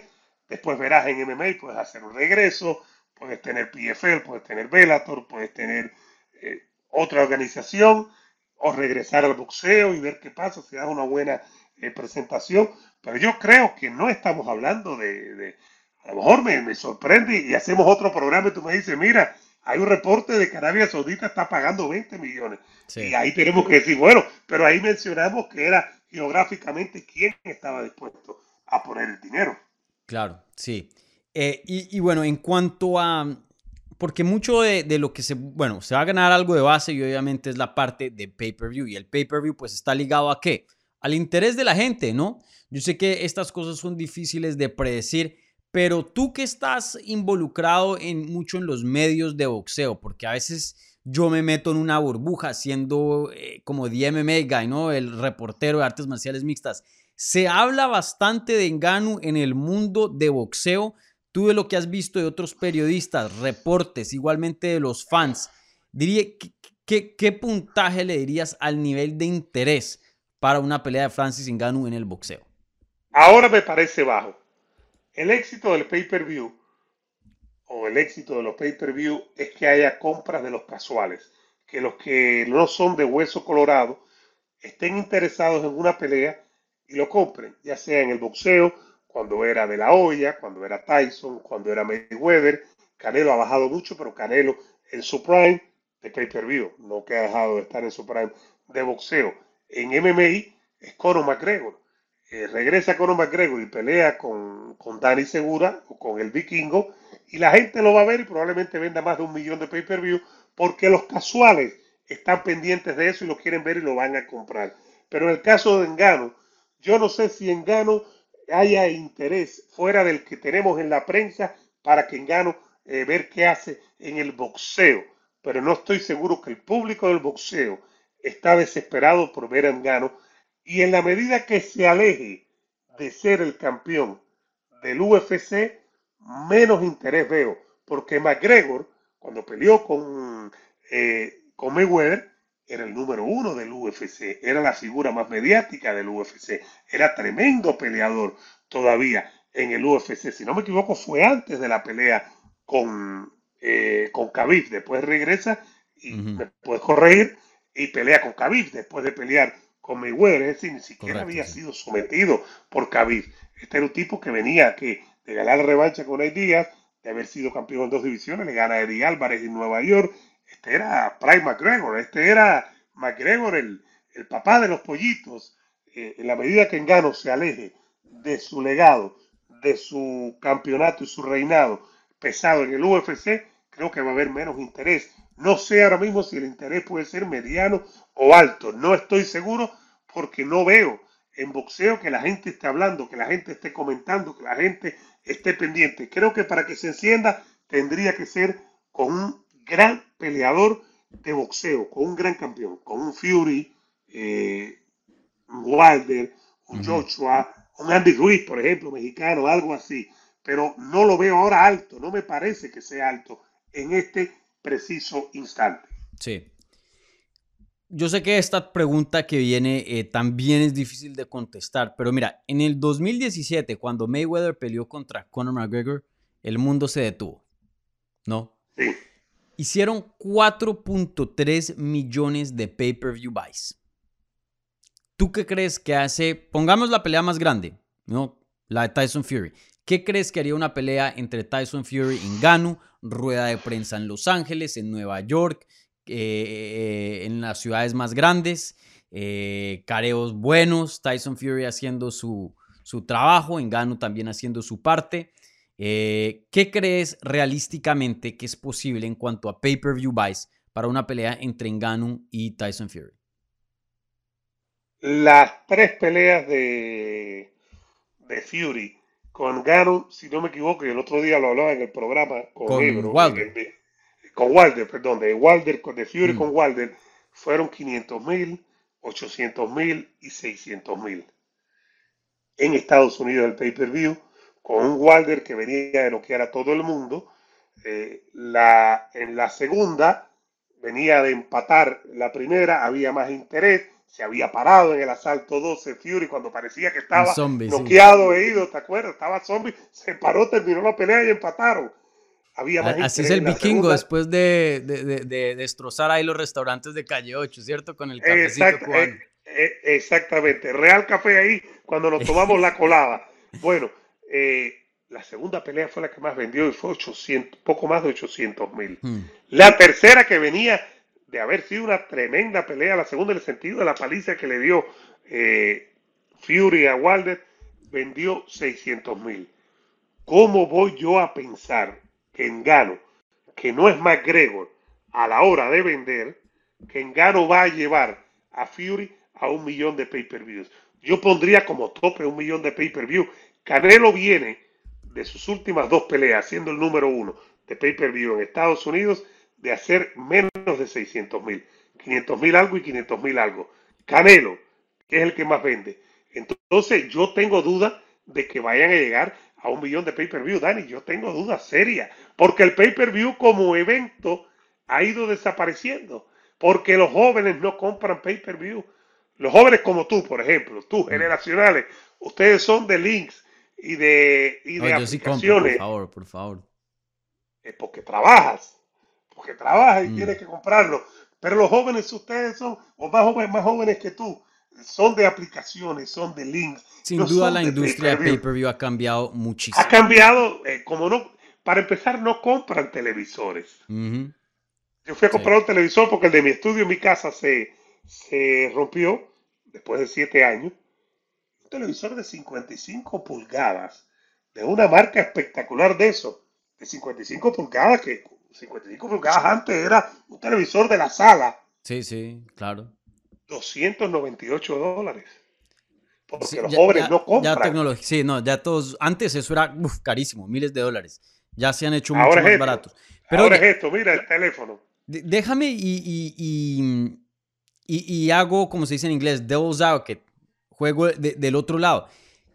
después verás en MMA, puedes hacer un regreso, puedes tener PFL, puedes tener Bellator, puedes tener eh, otra organización, o regresar al boxeo y ver qué pasa, si da una buena eh, presentación. Pero yo creo que no estamos hablando de, a lo mejor me, me, sorprende y hacemos otro programa y tú me dices, mira, hay un reporte de que Arabia Saudita está pagando 20 millones. Y ahí tenemos que decir, bueno, pero ahí mencionamos que era geográficamente quién estaba dispuesto a poner el dinero. Claro, sí. Eh, y, y, bueno, en cuanto a, porque mucho de, de, lo que se, bueno, se va a ganar algo de base y obviamente es la parte de pay-per-view. Y el pay-per-view pues está ligado a qué? Al interés de la gente, ¿no? Yo sé que estas cosas son difíciles de predecir, pero tú que estás involucrado en mucho en los medios de boxeo, porque a veces yo me meto en una burbuja siendo eh, como DMMA guy, ¿no? El reportero de artes marciales mixtas. Se habla bastante de Enganu en el mundo de boxeo tú de lo que has visto de otros periodistas, reportes, igualmente de los fans, diría, ¿qué, qué, puntaje le dirías al nivel de interés para una pelea de Francis Ngannou en el boxeo? Ahora me parece bajo. El éxito del pay-per-view o el éxito de los pay-per-view es que haya compras de los casuales, que los que no son de hueso colorado estén interesados en una pelea y lo compren, ya sea en el boxeo, cuando era de la olla, cuando era Tyson, cuando era Mayweather. Canelo ha bajado mucho, pero Canelo en su prime de pay-per-view, no que ha dejado de estar en su prime de boxeo. En MMA es Conor McGregor. Eh, regresa Conor McGregor y pelea con, con Dani Segura o con el vikingo y la gente lo va a ver y probablemente venda más de un millón de pay-per-view porque los casuales están pendientes de eso y lo quieren ver y lo van a comprar. Pero en el caso de Engano, yo no sé si Engano haya interés fuera del que tenemos en la prensa para que Engano eh, ver qué hace en el boxeo. Pero no estoy seguro que el público del boxeo está desesperado por ver a Engano. Y en la medida que se aleje de ser el campeón del UFC, menos interés veo. Porque McGregor, cuando peleó con, eh, con Mayweather, era el número uno del UFC, era la figura más mediática del UFC, era tremendo peleador todavía en el UFC. Si no me equivoco, fue antes de la pelea con, eh, con Khabib. Después regresa y me puedes corregir y pelea con Khabib después de pelear con Mayweather. Es decir, ni siquiera había sido sometido por Khabib. Este era un tipo que venía que, de ganar la revancha con Eddie Díaz, de haber sido campeón en dos divisiones, le gana a Eddie Álvarez en Nueva York este era Prime McGregor, este era McGregor, el, el papá de los pollitos. Eh, en la medida que Engano se aleje de su legado, de su campeonato y su reinado pesado en el UFC, creo que va a haber menos interés. No sé ahora mismo si el interés puede ser mediano o alto. No estoy seguro porque no veo en boxeo que la gente esté hablando, que la gente esté comentando, que la gente esté pendiente. Creo que para que se encienda tendría que ser con un gran peleador de boxeo, con un gran campeón, con un Fury, eh, un Wilder, un Joshua, un Andy Ruiz, por ejemplo, mexicano, algo así. Pero no lo veo ahora alto, no me parece que sea alto en este preciso instante. Sí. Yo sé que esta pregunta que viene eh, también es difícil de contestar, pero mira, en el 2017, cuando Mayweather peleó contra Conor McGregor, el mundo se detuvo, ¿no? Sí hicieron 4.3 millones de pay-per-view buys. ¿Tú qué crees que hace? Pongamos la pelea más grande, ¿no? La de Tyson Fury. ¿Qué crees que haría una pelea entre Tyson Fury y Ganu? Rueda de prensa en Los Ángeles, en Nueva York, eh, en las ciudades más grandes, eh, careos buenos, Tyson Fury haciendo su, su trabajo, Ganu también haciendo su parte. Eh, ¿Qué crees realísticamente que es posible en cuanto a pay-per-view buys para una pelea entre Ngannou y Tyson Fury? Las tres peleas de, de Fury con Ngannou, si no me equivoco, y el otro día lo hablaba en el programa con, con Wilder. con Wilder, perdón, de Wilder, de Fury mm. con Wilder, fueron 500 mil, 800 mil y 600 mil. En Estados Unidos el pay-per-view con un Wilder que venía de noquear a todo el mundo Eh, la, en la segunda venía de empatar la primera, había más interés, se había parado en el asalto 12 Fury cuando parecía que estaba zombie, sí. noqueado, e ido, ¿te acuerdas? Estaba zombie, se paró, terminó la pelea y empataron. Había más Así es el vikingo segunda. después de, de- de- de destrozar ahí los restaurantes de calle 8, ¿cierto? Con el cafecito Exact- cubano. eh, eh, exactamente, Real Café ahí cuando nos tomamos la colada. Bueno, eh, la segunda pelea fue la que más vendió y fue 800, poco más de 800 mil. Hmm. La tercera que venía de haber sido una tremenda pelea, la segunda en el sentido de la paliza que le dio eh, Fury a Wilder, vendió 600 mil. ¿Cómo voy yo a pensar que Engano, que no es McGregor, a la hora de vender, que Engano va a llevar a Fury a un millón de pay-per-views? Yo pondría como tope un millón de pay-per-view. Canelo viene de sus últimas dos peleas, siendo el número uno de pay-per-view en Estados Unidos, de hacer menos de 600 mil, 500 mil algo y 500 mil algo. Canelo, que es el que más vende. Entonces yo tengo duda de que vayan a llegar a un millón de pay-per-view, Dani. Yo tengo dudas serias, porque el pay-per-view como evento ha ido desapareciendo, porque los jóvenes no compran pay-per-view. Los jóvenes como tú, por ejemplo, tú, generacionales, ustedes son de links y de, y de No, yo sí compro, por favor, por favor. Es porque trabajas, porque trabajas y Mm. tienes que comprarlo. Pero los jóvenes, ustedes son, o más jóvenes, más jóvenes que tú, son de aplicaciones, son de links. Sin no duda la industria de pay-per-view. ha cambiado muchísimo. Ha cambiado, eh, como no, para empezar, no compran televisores. Yo fui a Sí. comprar un televisor porque el de mi estudio en mi casa se, se rompió después de siete años. Un televisor de 55 pulgadas, de una marca espectacular de eso, de 55 pulgadas, que 55 pulgadas antes era un televisor de la sala, Sí, sí, claro. 298 dólares. Porque Sí, los ya- jóvenes ya- no ya compran. tecnología, sí, no, ya todos, antes eso era uf, carísimo, miles de dólares. Ya se han hecho mucho es más esto. baratos. Pero Ahora oye, es esto, mira el teléfono. déjame y, y, y, y- y hago, como se dice en inglés, devil's advocate. Juego de- del otro lado.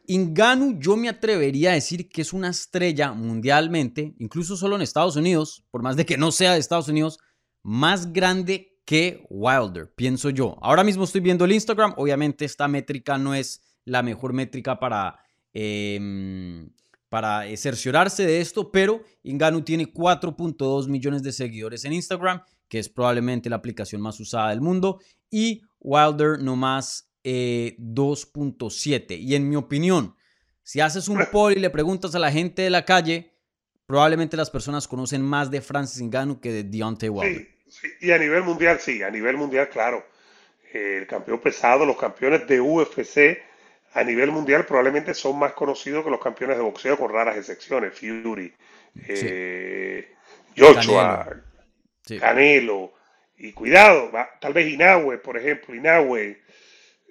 Inganu, yo me atrevería a decir que es una estrella mundialmente, incluso solo en Estados Unidos, por más de que no sea de Estados Unidos, más grande que Wilder, pienso yo. Ahora mismo estoy viendo el Instagram, obviamente esta métrica no es la mejor métrica para, em, para eh, cerciorarse de esto, pero Inganu tiene 4.2 millones de seguidores en Instagram, que es probablemente la aplicación más usada del mundo, y Wilder nomás eh, 2.7. Y en mi opinión, si haces un poll y le preguntas a la gente de la calle, probablemente las personas conocen más de Francis Ngannou que de Deontay Wilder. Sí, sí, y a nivel mundial, sí, a nivel mundial, claro. Eh, el campeón pesado, los campeones de UFC a nivel mundial probablemente son más conocidos que los campeones de boxeo, con raras excepciones. Fury, eh, Joshua, Canelo. Y cuidado, tal vez Inoue, por ejemplo, Inoue.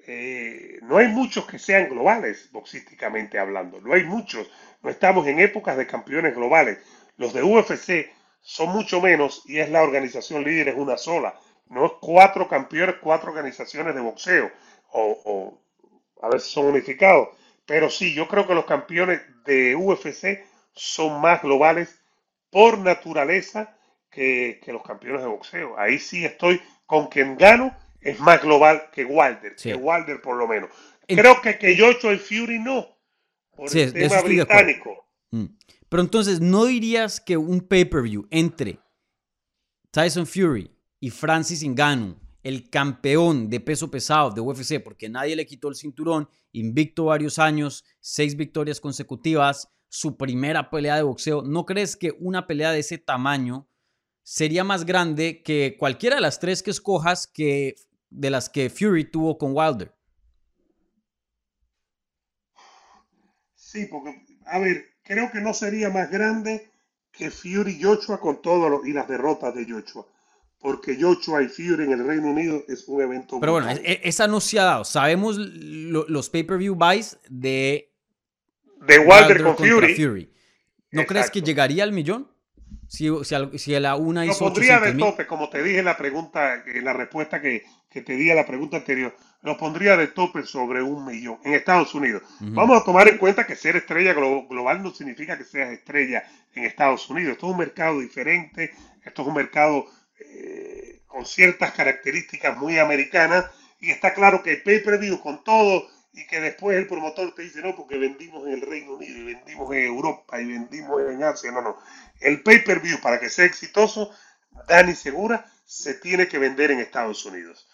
Eh, no hay muchos que sean globales, boxísticamente hablando. No hay muchos. No estamos en épocas de campeones globales. Los de UFC son mucho menos y es la organización líder, es una sola. No es cuatro campeones, cuatro organizaciones de boxeo. O, o a veces son unificados. Pero sí, yo creo que los campeones de UFC son más globales por naturaleza que, que los campeones de boxeo. Ahí sí estoy con quien gano es más global que Wilder, Sí. que Wilder por lo menos. En- Creo que que Joshua y Fury no, por Sí, el tema británico. Mm. Pero entonces, ¿no dirías que un pay-per-view entre Tyson Fury y Francis Ngannou, el campeón de peso pesado de UFC, porque nadie le quitó el cinturón, invicto varios años, seis victorias consecutivas, su primera pelea de boxeo, ¿no crees que una pelea de ese tamaño sería más grande que cualquiera de las tres que escojas que de las que Fury tuvo con Wilder? Sí, porque, a ver, creo que no sería más grande que Fury y Joshua con todos los y las derrotas de Joshua. Porque Joshua y Fury en el Reino Unido es un evento Pero bueno, e- e- esa no se ha dado. Sabemos lo- los pay-per-view buys de de Wilder Wilder con Fury, ¿No crees que llegaría al millón? Si, si, si la una Lo hizo pondría 800 de mil. tope, como te dije en la pregunta, en la respuesta que, que te di a la pregunta anterior. Lo pondría de tope sobre un millón en Estados Unidos. Vamos a tomar en cuenta que ser estrella glo- global no significa que seas estrella en Estados Unidos. Esto es un mercado diferente, esto es un mercado eh, con ciertas características muy americanas y está claro que el pay-per-view con todo y que después el promotor te dice no porque vendimos en el Reino Unido y vendimos en Europa y vendimos en Asia. No, no. El pay-per-view para que sea exitoso, Dani Segura, se tiene que vender en Estados Unidos.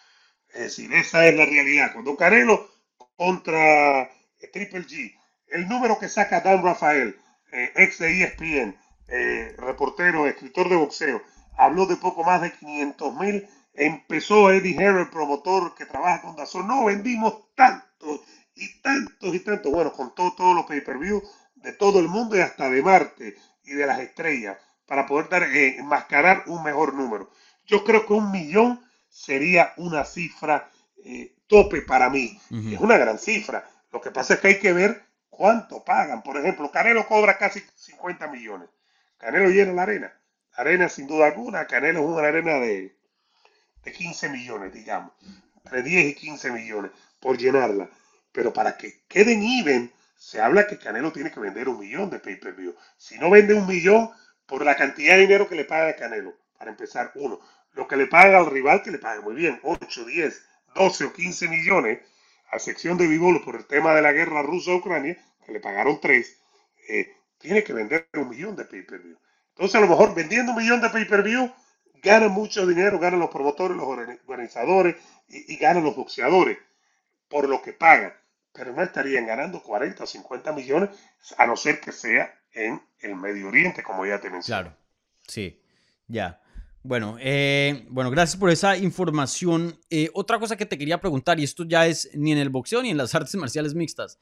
Es decir, esa es la realidad. Cuando Canelo contra Triple G, el número que saca Dan Rafael, eh, ex de ESPN, eh, reportero, escritor de boxeo, habló de poco más de 500 mil. Empezó Eddie Herr, el promotor que trabaja con Dazón. No, vendimos tantos y tantos y tantos. Bueno, contó todos los pay-per-view de todo el mundo y hasta de Marte y de las estrellas para poder dar, eh, enmascarar un mejor número. Yo creo que un millón sería una cifra eh, tope para mí. Es una gran cifra. Lo que pasa es que hay que ver cuánto pagan. Por ejemplo, Canelo cobra casi 50 millones. Canelo llena la arena. La arena, sin duda alguna, Canelo es una arena de, de 15 millones, digamos. Entre 10 y 15 millones por llenarla. Pero para que queden even, se habla que Canelo tiene que vender un millón de pay-per-view. Si no vende un millón por la cantidad de dinero que le paga a Canelo, para empezar, uno. Lo que le paga al rival, que le paga muy bien, 8, 10, 12 o 15 millones, a sección de Vivolo por el tema de la guerra rusa-Ucrania, que le pagaron 3, tiene que vender un millón de pay-per-view. Entonces, a lo mejor vendiendo un millón de pay-per-view, ganan mucho dinero, ganan los promotores, los organizadores y, y ganan los boxeadores por lo que pagan. Pero no estarían ganando 40 o 50 millones, a no ser que sea en el Medio Oriente, como ya te mencioné. Claro, sí, ya. Bueno, eh, bueno, gracias por esa información. Eh, otra cosa que te quería preguntar, y esto ya es ni en el boxeo ni en las artes marciales mixtas,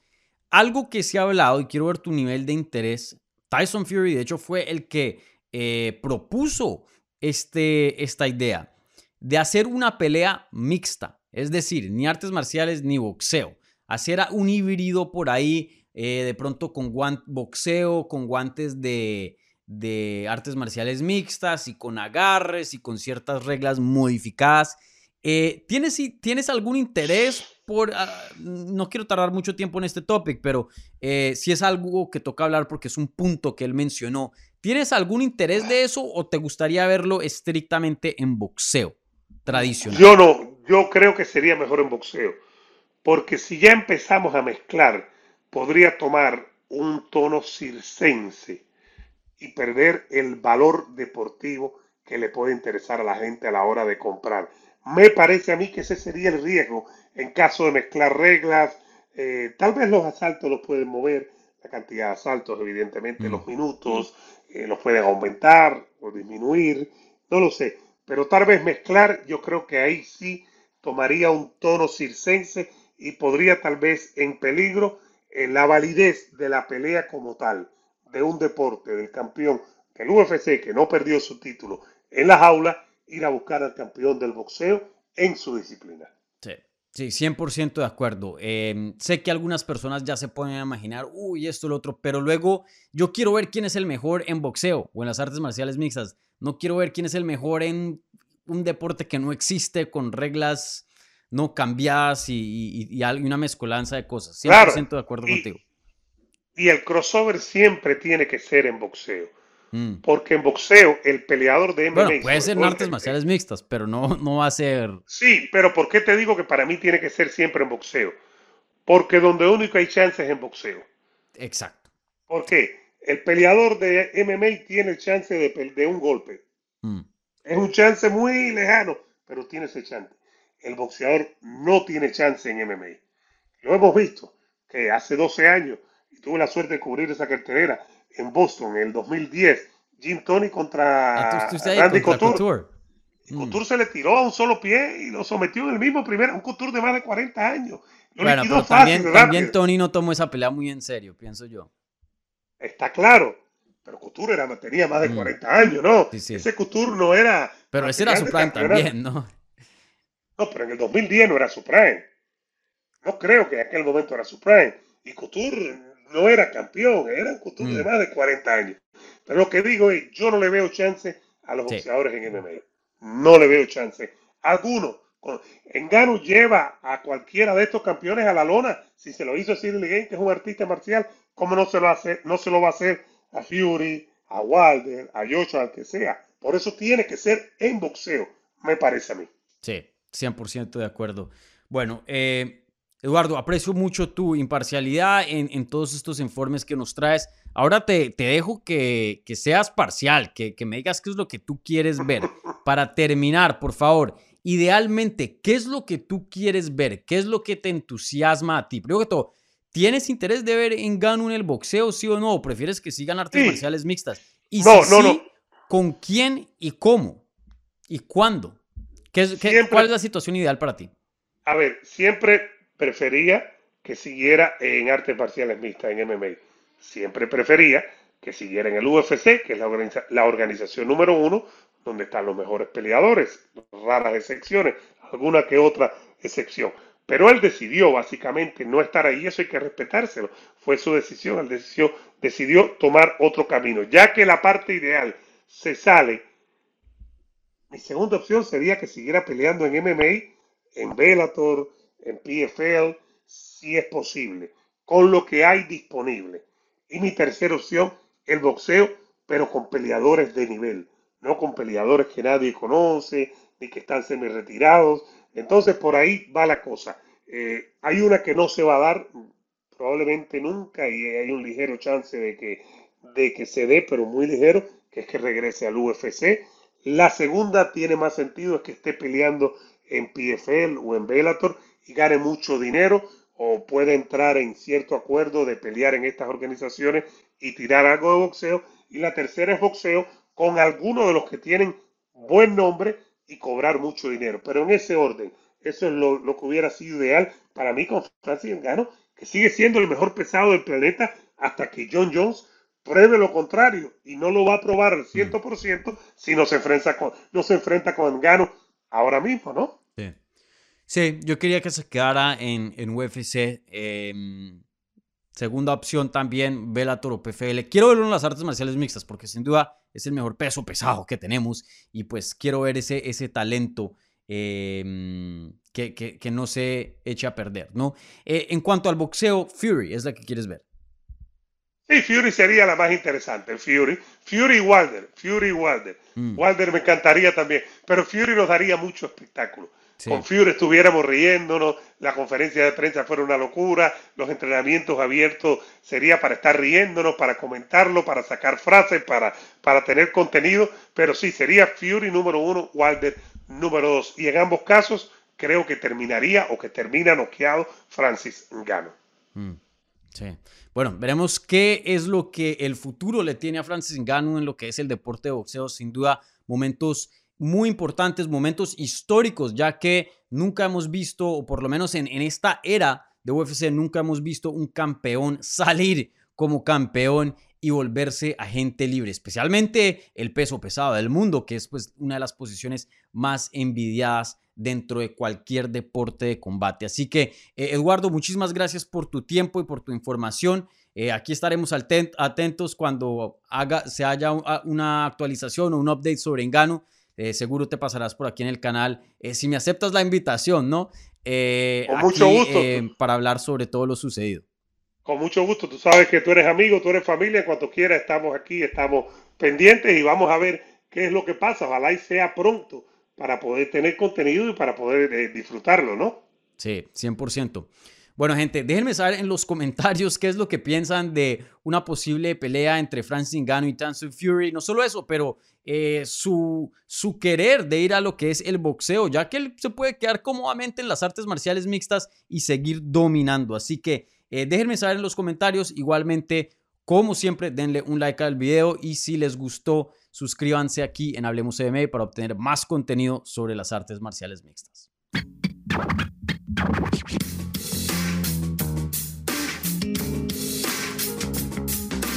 algo que se ha hablado y quiero ver tu nivel de interés. Tyson Fury, de hecho, fue el que eh, propuso este, esta idea de hacer una pelea mixta, es decir, ni artes marciales ni boxeo, hacer un híbrido por ahí, de pronto con boxeo, con guantes de, de artes marciales mixtas y con agarres y con ciertas reglas modificadas. Eh, ¿tienes, ¿Tienes algún interés por... Uh, no quiero tardar mucho tiempo en este topic, pero eh, si es algo que toca hablar porque es un punto que él mencionó. ¿Tienes algún interés de eso o te gustaría verlo estrictamente en boxeo tradicional? Yo no, yo creo que sería mejor en boxeo, porque si ya empezamos a mezclar, podría tomar un tono circense y perder el valor deportivo que le puede interesar a la gente a la hora de comprar. Me parece a mí que ese sería el riesgo en caso de mezclar reglas. Eh, tal vez los asaltos los pueden mover, la cantidad de asaltos, evidentemente, mm. los minutos, eh, los pueden aumentar o disminuir, no lo sé. Pero tal vez mezclar, yo creo que ahí sí tomaría un tono circense y podría tal vez en peligro eh, la validez de la pelea como tal, de un deporte, del campeón del UFC que no perdió su título en la jaula, ir a buscar al campeón del boxeo en su disciplina. Sí, sí 100% de acuerdo. Eh, sé que algunas personas ya se pueden imaginar, uy, esto, lo otro, pero luego yo quiero ver quién es el mejor en boxeo o en las artes marciales mixtas. No quiero ver quién es el mejor en un deporte que no existe con reglas no cambiadas y, y, y una mezcolanza de cosas. 100% claro, de acuerdo y, contigo. Y el crossover siempre tiene que ser en boxeo. Mm. Porque en boxeo, el peleador de MMA. Bueno, puede ser en artes marciales mixtas, pero no, no va a ser. Sí, pero ¿por qué te digo que para mí tiene que ser siempre en boxeo? Porque donde único hay chances es en boxeo. Exacto. ¿Por qué? El peleador de MMA tiene el chance de, de un golpe. Mm. Es un chance muy lejano, pero tiene ese chance. El boxeador no tiene chance en MMA. Lo hemos visto, que hace 12 años, y tuve la suerte de cubrir esa cartelera en Boston en el 2010, Jim Tony contra ah, Randy contra Couture. Couture. Mm. Couture se le tiró a un solo pie y lo sometió en el mismo primer, un Couture de más de 40 años. Lo bueno, pero fácil, también, también Tony no tomó esa pelea muy en serio, pienso yo. Está claro. Pero Couture era, tenía más de 40 años, ¿no? Sí, sí. Ese Couture no era. Pero ese era su también, ¿no? No, pero en el 2010 no era su prime. No creo que en aquel momento era su prime. Y Couture no era campeón, eran Couture de Mm. más de 40 años. Pero lo que digo es, yo no le veo chance a los Sí. boxeadores en MMA. No le veo chance. Algunos. Engano lleva a cualquiera de estos campeones a la lona. Si se lo hizo Cyril Gane, que es un artista marcial, ¿cómo no se lo hace, no se lo va a hacer a Fury, a Wilder, a Joshua, al que sea? Por eso tiene que ser en boxeo, me parece a mí. Sí, 100% de acuerdo. Bueno, eh, Eduardo, aprecio mucho tu imparcialidad en, en todos estos informes que nos traes. Ahora te, te dejo que, que seas parcial, que, que me digas qué es lo que tú quieres ver. Para terminar, por favor, idealmente, ¿qué es lo que tú quieres ver? ¿Qué es lo que te entusiasma a ti? Primero que todo, ¿tienes interés de ver en Gano en el boxeo, sí o no? ¿O prefieres que sigan artes Sí. marciales mixtas? Y No, si no, sí, no. ¿con quién y cómo? ¿Y cuándo? ¿Qué es- qué- Siempre- ¿Cuál es la situación ideal para ti? A ver, siempre prefería que siguiera en artes marciales mixtas, en MMA. Siempre prefería que siguiera en el UFC, que es la, organiza- la organización número uno, donde están los mejores peleadores, raras excepciones, alguna que otra excepción. Pero él decidió básicamente no estar ahí, eso hay que respetárselo. Fue su decisión, él decidió, decidió tomar otro camino. Ya que la parte ideal se sale, mi segunda opción sería que siguiera peleando en MMA, en Bellator, en PFL, si es posible, con lo que hay disponible. Y mi tercera opción, el boxeo, pero con peleadores de nivel, no con peleadores que nadie conoce, ni que están semi retirados. Entonces por ahí va la cosa. Eh, hay una que no se va a dar probablemente nunca y hay un ligero chance de que, de que se dé, pero muy ligero, que es que regrese al UFC. La segunda tiene más sentido, es que esté peleando en PFL o en Bellator y gane mucho dinero o puede entrar en cierto acuerdo de pelear en estas organizaciones y tirar algo de boxeo. Y la tercera es boxeo con algunos de los que tienen buen nombre y cobrar mucho dinero. Pero en ese orden, eso es lo, lo que hubiera sido ideal para mí con Francis Ngannou, que sigue siendo el mejor pesado del planeta hasta que John Jones pruebe lo contrario y no lo va a probar al 100% si no se enfrenta con, no se enfrenta con Ngannou ahora mismo, ¿no? Sí. Sí, yo quería que se quedara en, en UFC. eh, segunda opción también, Bellator o PFL. Quiero verlo en las artes marciales mixtas porque sin duda es el mejor peso pesado que tenemos y pues quiero ver ese, ese talento eh, que, que- que no se eche a perder, ¿no? Eh, en cuanto al boxeo, Fury es la que quieres ver. Sí, Fury sería la más interesante, Fury. Fury y Wilder, Fury y Wilder. Mm, Wilder me encantaría también, pero Fury nos daría mucho espectáculo. Sí. Con Fury estuviéramos riéndonos, la conferencia de prensa fuera una locura, los entrenamientos abiertos sería para estar riéndonos, para comentarlo, para sacar frases, para, para tener contenido, pero sí, sería Fury número uno, Wilder número dos. Y en ambos casos creo que terminaría o que termina noqueado Francis Ngannou. Mm, Sí. Bueno, veremos qué es lo que el futuro le tiene a Francis Ngannou en lo que es el deporte de boxeo. Sin duda, momentos muy importantes, momentos históricos, ya que nunca hemos visto, o por lo menos en, en esta era de UFC, nunca hemos visto un campeón salir como campeón y volverse agente libre, especialmente el peso pesado del mundo, que es pues una de las posiciones más envidiadas dentro de cualquier deporte de combate. Así que, eh, Eduardo, muchísimas gracias por tu tiempo y por tu información. Eh, aquí estaremos atentos cuando haga, se haya una actualización o un update sobre Engano. Eh, seguro te pasarás por aquí en el canal. Eh, si me aceptas la invitación, ¿no? Eh, Con mucho gusto. para hablar sobre todo lo sucedido. Con mucho gusto, tú sabes que tú eres amigo, tú eres familia, cuando quieras estamos aquí, estamos pendientes y vamos a ver qué es lo que pasa. Ojalá y sea pronto para poder tener contenido y para poder disfrutarlo, ¿no? Sí, 100%. Bueno, gente, déjenme saber en los comentarios qué es lo que piensan de una posible pelea entre Francis Ngannou y Tyson Fury. No solo eso, pero eh, su, su querer de ir a lo que es el boxeo, ya que él se puede quedar cómodamente en las artes marciales mixtas y seguir dominando. Así que eh, déjenme saber en los comentarios. Igualmente, como siempre, denle un like al video y si les gustó, suscríbanse aquí en Hablemos MMA para obtener más contenido sobre las artes marciales mixtas.